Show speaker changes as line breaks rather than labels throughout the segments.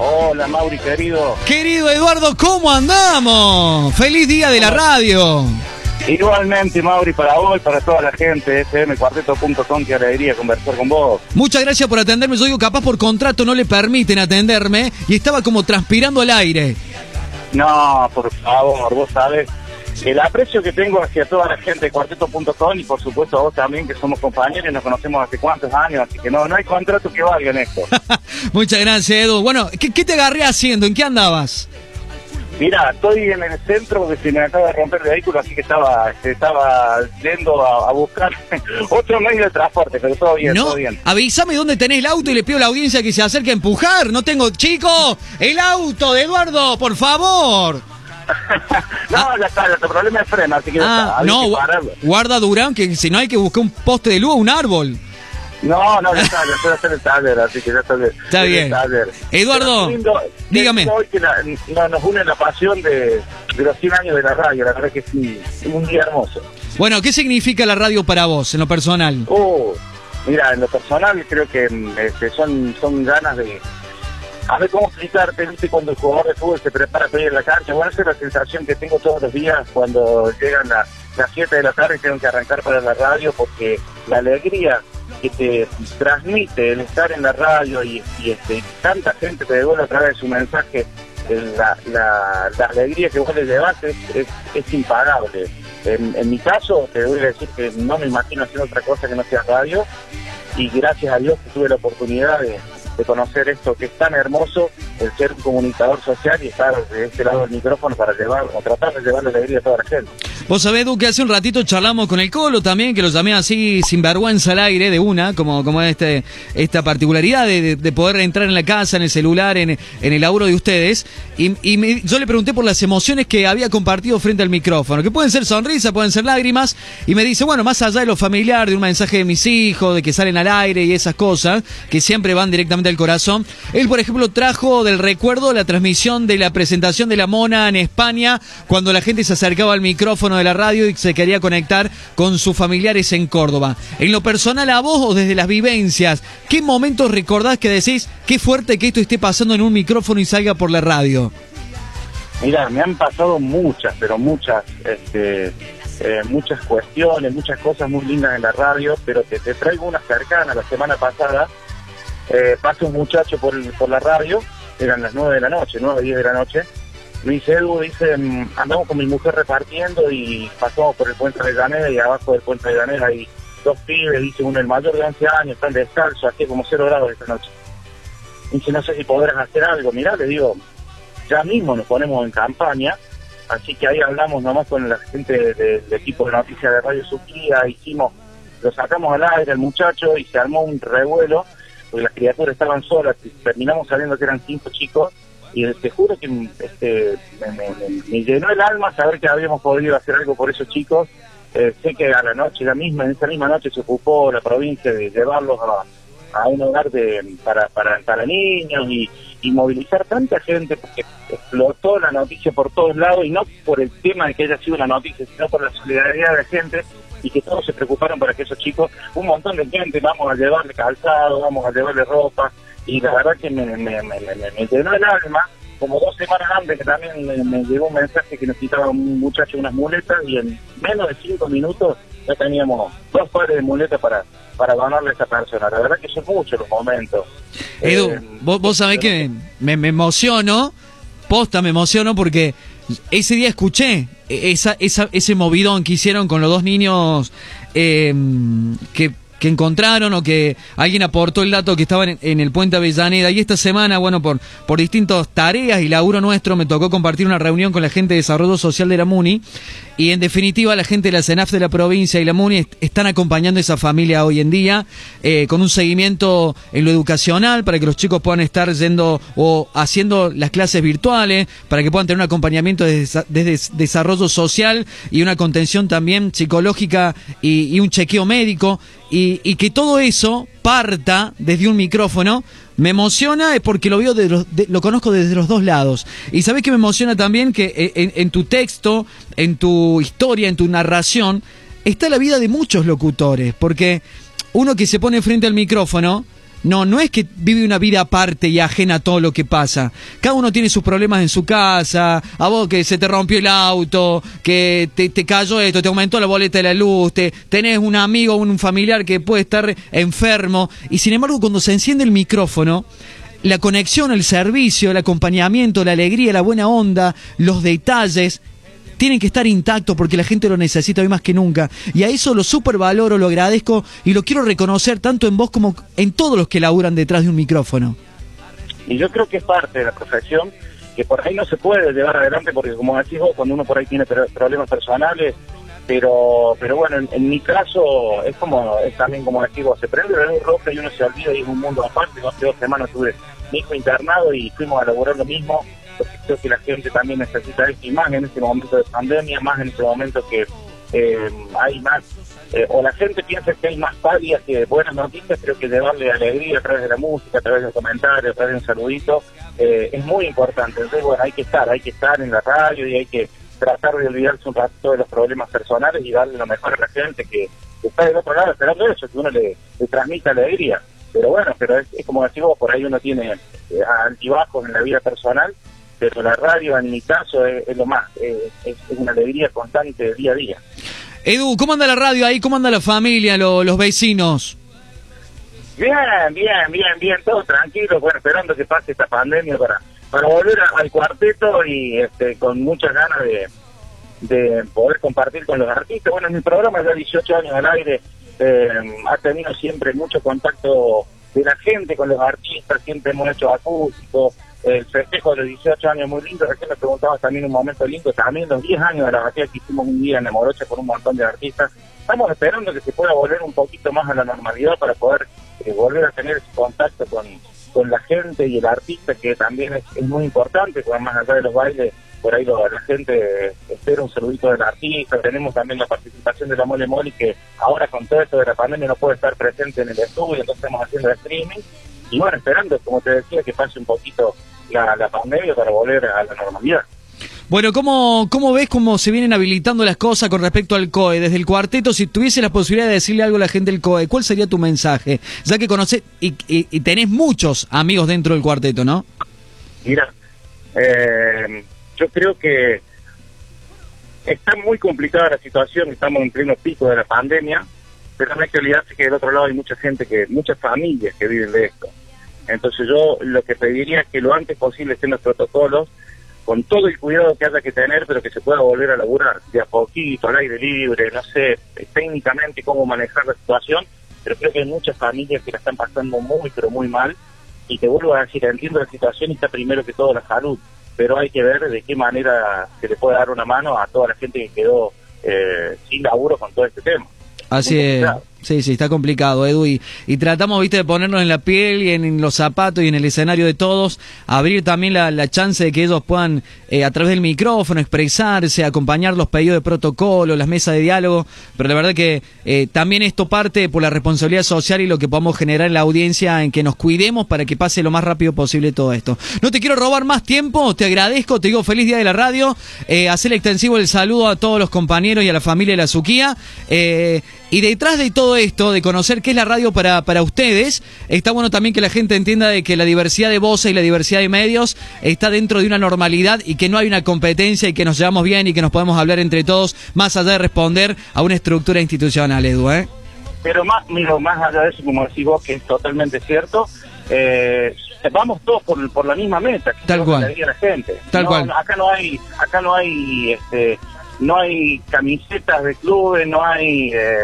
Hola, Mauri, querido.
Querido Eduardo, ¿cómo andamos? ¡Feliz día de la radio!
Igualmente, Mauri, para vos y para toda la gente, fmcuarteto.com, qué alegría conversar con vos.
Muchas gracias por atenderme. Yo digo, capaz por contrato no le permiten atenderme y estaba como transpirando al aire.
No, por favor, vos sabes el aprecio que tengo hacia toda la gente de cuarteto.com y por supuesto a vos también, que somos compañeros y nos conocemos hace cuántos años, así que no, no hay contrato que valga en esto.
Muchas gracias, Edu. Bueno, ¿qué, te agarré haciendo? ¿En qué andabas?
Mira, estoy en el centro de se me acaba de romper el vehículo, así que estaba, estaba yendo a, buscar otro medio de transporte, pero todo bien, todo bien.
Avísame dónde tenés el auto y le pido a la audiencia que se acerque a empujar. No tengo, chico, el auto de Eduardo, por favor.
no, ya está, el problema es freno, así que
ah, No, guarda Durán, que si no hay que buscar un poste de luz o un árbol.
No, no, ya está, ya estoy haciendo el taller, así que ya está bien.
Está bien. Eduardo, dígame.
Hoy que nos une la pasión de, de, los 100 años de la radio, la verdad que sí, es un día hermoso.
Bueno, ¿qué significa la radio para vos, en lo personal?
Oh, mira, en lo personal creo que este, son, son ganas de a ver cómo explicarte, ¿viste? cuando el jugador de fútbol se prepara para ir a la cancha. Bueno, esa es la sensación que tengo todos los días cuando llegan las, las 7 de la tarde y tengo que arrancar para la radio porque la alegría que te transmite el estar en la radio y, este, tanta gente te devuelve a través de su mensaje, la, la, alegría que vos le llevas es, es, impagable. En, en, mi caso, te voy a decir que no me imagino haciendo otra cosa que no sea radio y gracias a Dios que tuve la oportunidad de, de conocer esto que es tan hermoso, el ser un comunicador social y estar de este lado del micrófono para llevar o tratar de llevar la alegría a toda la gente.
Vos sabés, Duque, hace un ratito charlamos con el Colo también, que lo llamé así sin vergüenza al aire de una, como, como este, esta particularidad de, poder entrar en la casa, en el celular, en, en el laburo de ustedes. Y, yo le pregunté por las emociones que había compartido frente al micrófono, que pueden ser sonrisas, pueden ser lágrimas. Y me dice, bueno, más allá de lo familiar, de un mensaje de mis hijos, de que salen al aire y esas cosas, que siempre van directamente el corazón. Él, por ejemplo, trajo del recuerdo la transmisión de la presentación de la Mona en España, cuando la gente se acercaba al micrófono de la radio y se quería conectar con sus familiares en Córdoba. En lo personal, a vos o desde las vivencias, ¿qué momentos recordás que decís qué fuerte que esto esté pasando en un micrófono y salga por la radio?
Mira, me han pasado muchas, pero muchas, este, eh, muchas cuestiones, muchas cosas muy lindas en la radio, pero te, te traigo una cercana la semana pasada eh, pasa un muchacho por, por la radio, eran las 9 de la noche, 9, 10 de la noche, dice Edu, dice, mm, andamos con mi mujer repartiendo y pasamos por el puente de Llanera y abajo del puente de Llanera hay dos pibes, dice uno el mayor de 11 años, están descalzos, aquí como 0 grados esta noche. Dice, no sé si podrás hacer algo, mirá, le digo, ya mismo nos ponemos en campaña, así que ahí hablamos nomás con la gente del equipo de noticias de Radio Suquía, hicimos, lo sacamos al aire el muchacho y se armó un revuelo porque las criaturas estaban solas, terminamos sabiendo que eran cinco chicos, y te juro que este, me, llenó el alma saber que habíamos podido hacer algo por esos chicos. Eh, sé que a la noche, la misma, en esa misma noche se ocupó la provincia de llevarlos a, un hogar de, para, para, para niños y, y movilizar tanta gente porque explotó la noticia por todos lados y no por el tema de que haya sido una noticia, sino por la solidaridad de la gente y que todos se preocuparon para que esos chicos, un montón de gente, vamos a llevarle calzado, vamos a llevarle ropa, y la verdad que me, me, me, me llenó el alma, como dos semanas antes que también me, llegó un mensaje que necesitaba un muchacho unas muletas y en menos de cinco minutos ya teníamos dos pares de muletas para para donarle a esa persona. La verdad que son muchos los momentos.
Edu, eh, vos, vos sabés que me, me emociono, posta me emociono porque ese día escuché esa, esa, ese movidón que hicieron con los dos niños eh, que que encontraron o que alguien aportó el dato que estaban en, el puente Avellaneda. Y esta semana, bueno, por, por distintas tareas y laburo nuestro, me tocó compartir una reunión con la gente de Desarrollo Social de la MUNI. Y en definitiva, la gente de la CENAF de la provincia y la MUNI están acompañando a esa familia hoy en día eh, con un seguimiento en lo educacional para que los chicos puedan estar yendo o haciendo las clases virtuales, para que puedan tener un acompañamiento desde, desarrollo social y una contención también psicológica y, y un chequeo médico. Y, que todo eso parta desde un micrófono me emociona es porque lo veo de lo conozco desde los dos lados. Y sabes que me emociona también que eh, en, tu texto, en tu historia, en tu narración, está la vida de muchos locutores. Porque uno que se pone frente al micrófono no, no es que vive una vida aparte y ajena a todo lo que pasa. Cada uno tiene sus problemas en su casa, a vos que se te rompió el auto, que te, te cayó esto, te aumentó la boleta de la luz, te, tenés un amigo un familiar que puede estar enfermo. Y sin embargo, cuando se enciende el micrófono, la conexión, el servicio, el acompañamiento, la alegría, la buena onda, los detalles, tienen que estar intactos porque la gente lo necesita hoy más que nunca. Y a eso lo supervaloro, lo agradezco y lo quiero reconocer tanto en vos como en todos los que laburan detrás de un micrófono.
Y yo creo que es parte de la profesión que por ahí no se puede llevar adelante porque como decís vos, cuando uno por ahí tiene problemas personales, pero pero bueno, en, mi caso es como es también como decís vos, se prende un rojo y uno se olvida y es un mundo aparte. Hace dos semanas tuve mi hijo internado y fuimos a laburar lo mismo que la gente también necesita esto y más en este momento de pandemia, más en este momento que eh, hay más, eh, o la gente piensa que hay más pálidas que buenas noticias, creo que llevarle alegría a través de la música, a través de comentarios, a través de un saludito, eh, es muy importante. Entonces, bueno, hay que estar, hay que estar en la radio y hay que tratar de olvidarse un rato de los problemas personales y darle lo mejor a la gente que, está del otro lado esperando eso, que uno le, le transmita alegría. Pero bueno, pero es, como decimos, por ahí uno tiene altibajos en la vida personal pero la radio en mi caso es, lo más, es, una alegría constante día a día.
Edu, ¿cómo anda la radio ahí? ¿Cómo anda la familia, los vecinos?
Bien, bien, bien, bien, todo tranquilo, bueno, esperando que pase esta pandemia para, para volver al cuarteto y este, con muchas ganas de, de poder compartir con los artistas. Bueno, en mi programa ya 18 años al aire eh, ha tenido siempre mucho contacto de la gente con los artistas, siempre hemos hecho acústicos, el festejo de los 18 años muy lindo, recién me preguntabas también un momento lindo, también los 10 años de la batalla que hicimos un día en el Moroche con un montón de artistas, estamos esperando que se pueda volver un poquito más a la normalidad para poder eh, volver a tener ese contacto con, con la gente y el artista, que también es, muy importante, porque más allá de los bailes, por ahí la gente espera un saludito del artista, tenemos también la participación de la Mole Mole, que ahora con todo esto de la pandemia no puede estar presente en el estudio, entonces estamos haciendo streaming, y bueno, esperando, como te decía, que pase un poquito la, la pandemia para volver a la normalidad.
Bueno, ¿cómo, ¿cómo ves cómo se vienen habilitando las cosas con respecto al COE? Desde el cuarteto, si tuviese la posibilidad de decirle algo a la gente del COE, ¿cuál sería tu mensaje? Ya que conoces y, y, tenés muchos amigos dentro del cuarteto, ¿no?
Mira, eh, yo creo que está muy complicada la situación, estamos en pleno pico de la pandemia, pero no hay que olvidarse que del otro lado hay mucha gente, que muchas familias que viven de esto. Entonces yo lo que pediría es que lo antes posible estén los protocolos, con todo el cuidado que haya que tener, pero que se pueda volver a laburar de a poquito, al aire libre, no sé técnicamente cómo manejar la situación, pero creo que hay muchas familias que la están pasando muy, pero muy mal. Y te vuelvo a decir, entiendo la situación y está primero que todo la salud, pero hay que ver de qué manera se le puede dar una mano a toda la gente que quedó eh, sin laburo con todo este tema.
Así es. Sí, sí, está complicado, Edu. Y, tratamos, viste, de ponernos en la piel y en, los zapatos y en el escenario de todos, abrir también la, chance de que ellos puedan, eh, a través del micrófono, expresarse, acompañar los pedidos de protocolo, las mesas de diálogo. Pero la verdad que eh, también esto parte por la responsabilidad social y lo que podamos generar en la audiencia en que nos cuidemos para que pase lo más rápido posible todo esto. No te quiero robar más tiempo, te agradezco, te digo feliz día de la radio. Eh, hacer extensivo el saludo a todos los compañeros y a la familia de la Suquía. Y detrás de todo esto, de conocer qué es la radio para, para ustedes, está bueno también que la gente entienda de que la diversidad de voces y la diversidad de medios está dentro de una normalidad y que no hay una competencia y que nos llevamos bien y que nos podemos hablar entre todos, más allá de responder a una estructura institucional, Edu, ¿eh?
Pero más, miro, más allá de eso, como decís vos, que es totalmente cierto, eh, vamos todos por, por la misma meta, que
Tal cual.
la gente.
Tal cual.
Acá no hay, acá no hay, este, no hay camisetas de clubes, no hay eh,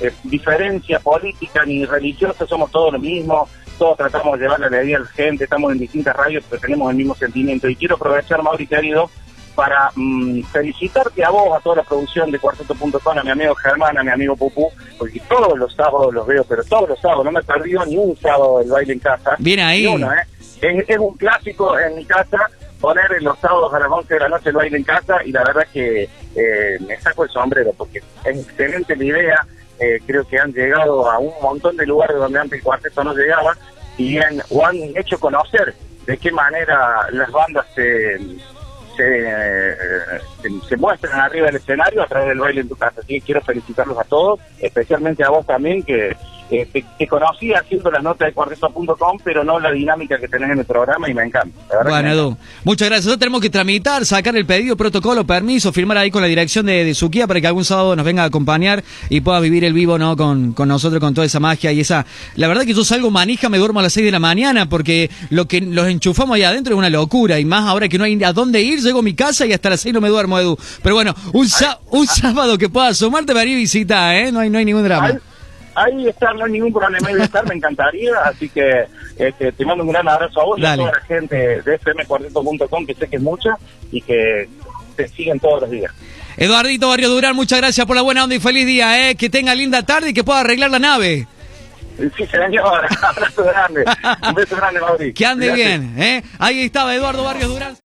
eh, diferencia política ni religiosa, somos todos lo mismo, todos tratamos de llevar la alegría a la gente, estamos en distintas radios, pero tenemos el mismo sentimiento. Y quiero aprovechar, Mauri querido, para mm, felicitarte a vos, a toda la producción de Cuarteto.com, a mi amigo Germán, a mi amigo Pupú, porque todos los sábados los veo, pero todos los sábados, no me he perdido ni un sábado del baile en casa.
Bien ahí.
¿eh? es, es un clásico en mi casa poner en los sábados a las 11 de la noche el baile en casa y la verdad que eh, me saco el sombrero porque es excelente la idea. Eh, creo que han llegado a un montón de lugares donde antes el cuarteto no llegaba y han, o han hecho conocer de qué manera las bandas se, se, muestran arriba del escenario a través del baile en tu casa. Así que quiero felicitarlos a todos, especialmente a vos también, que eh, te, conocí haciendo las notas de cuarteto.com, pero no la dinámica que tenés en el programa y me encanta.
Bueno, Edu, muchas gracias. Nosotros tenemos que tramitar, sacar el pedido, protocolo, permiso, firmar ahí con la dirección de, de Suquía para que algún sábado nos venga a acompañar y pueda vivir el vivo, ¿no? Con, con nosotros, con toda esa magia y esa... La verdad que yo salgo manija, me duermo a las 6 de la mañana porque lo que los enchufamos ahí adentro es una locura y más ahora que no hay a dónde ir, llego a mi casa y hasta las 6 no me duermo, Edu. Pero bueno, un, un sábado que pueda asomarte para ir a visitar, ¿eh? No hay, no hay ningún drama
ahí está, no hay ningún problema de estar, me encantaría, así que este, te mando un gran abrazo a vos y a toda la gente de fmcuarteto.com, que sé que es mucha y que te siguen todos los días.
Eduardito Barrio Durán, muchas gracias por la buena onda y feliz día, ¿eh? que tenga linda tarde y que pueda arreglar la nave.
Sí, señor, abrazo grande, un beso grande, Mauri.
Que ande bien, ¿eh? Ahí estaba Eduardo Barrios Durán.